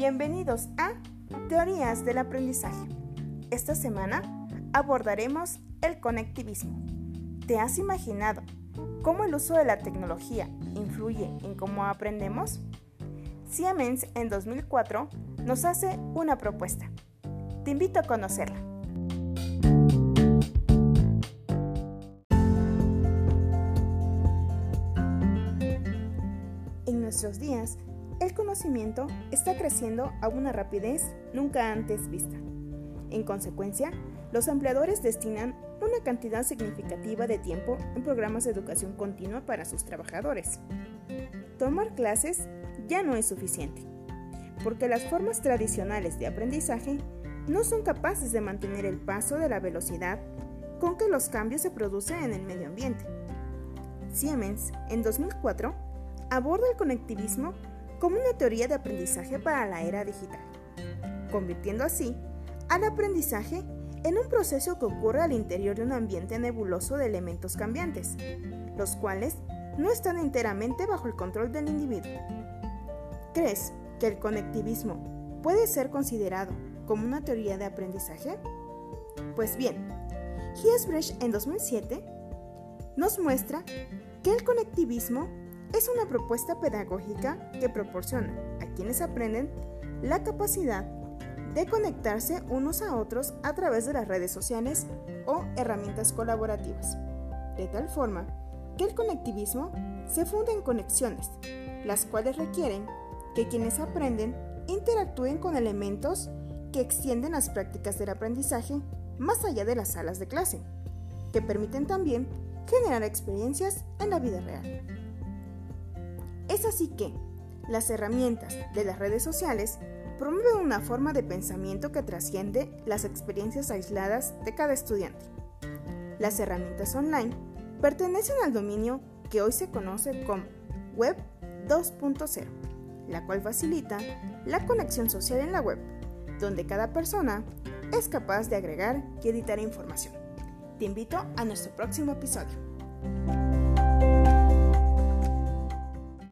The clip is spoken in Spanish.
Bienvenidos a Teorías del Aprendizaje. Esta semana abordaremos el conectivismo. ¿Te has imaginado cómo el uso de la tecnología influye en cómo aprendemos? Siemens en 2004 nos hace una propuesta. Te invito a conocerla. En nuestros días, el conocimiento está creciendo a una rapidez nunca antes vista. En consecuencia, los empleadores destinan una cantidad significativa de tiempo en programas de educación continua para sus trabajadores. Tomar clases ya no es suficiente, porque las formas tradicionales de aprendizaje no son capaces de mantener el paso de la velocidad con que los cambios se producen en el medio ambiente. Siemens, en 2004, aborda el conectivismo como una teoría de aprendizaje para la era digital, convirtiendo así al aprendizaje en un proceso que ocurre al interior de un ambiente nebuloso de elementos cambiantes, los cuales no están enteramente bajo el control del individuo. ¿Crees que el conectivismo puede ser considerado como una teoría de aprendizaje? Pues bien, Hiesbrecht en 2007 nos muestra que el conectivismo es una propuesta pedagógica que proporciona a quienes aprenden la capacidad de conectarse unos a otros a través de las redes sociales o herramientas colaborativas, de tal forma que el conectivismo se funda en conexiones, las cuales requieren que quienes aprenden interactúen con elementos que extienden las prácticas del aprendizaje más allá de las salas de clase, que permiten también generar experiencias en la vida real. Es así que las herramientas de las redes sociales promueven una forma de pensamiento que trasciende las experiencias aisladas de cada estudiante. Las herramientas online pertenecen al dominio que hoy se conoce como Web 2.0, la cual facilita la conexión social en la web, donde cada persona es capaz de agregar y editar información. Te invito a nuestro próximo episodio.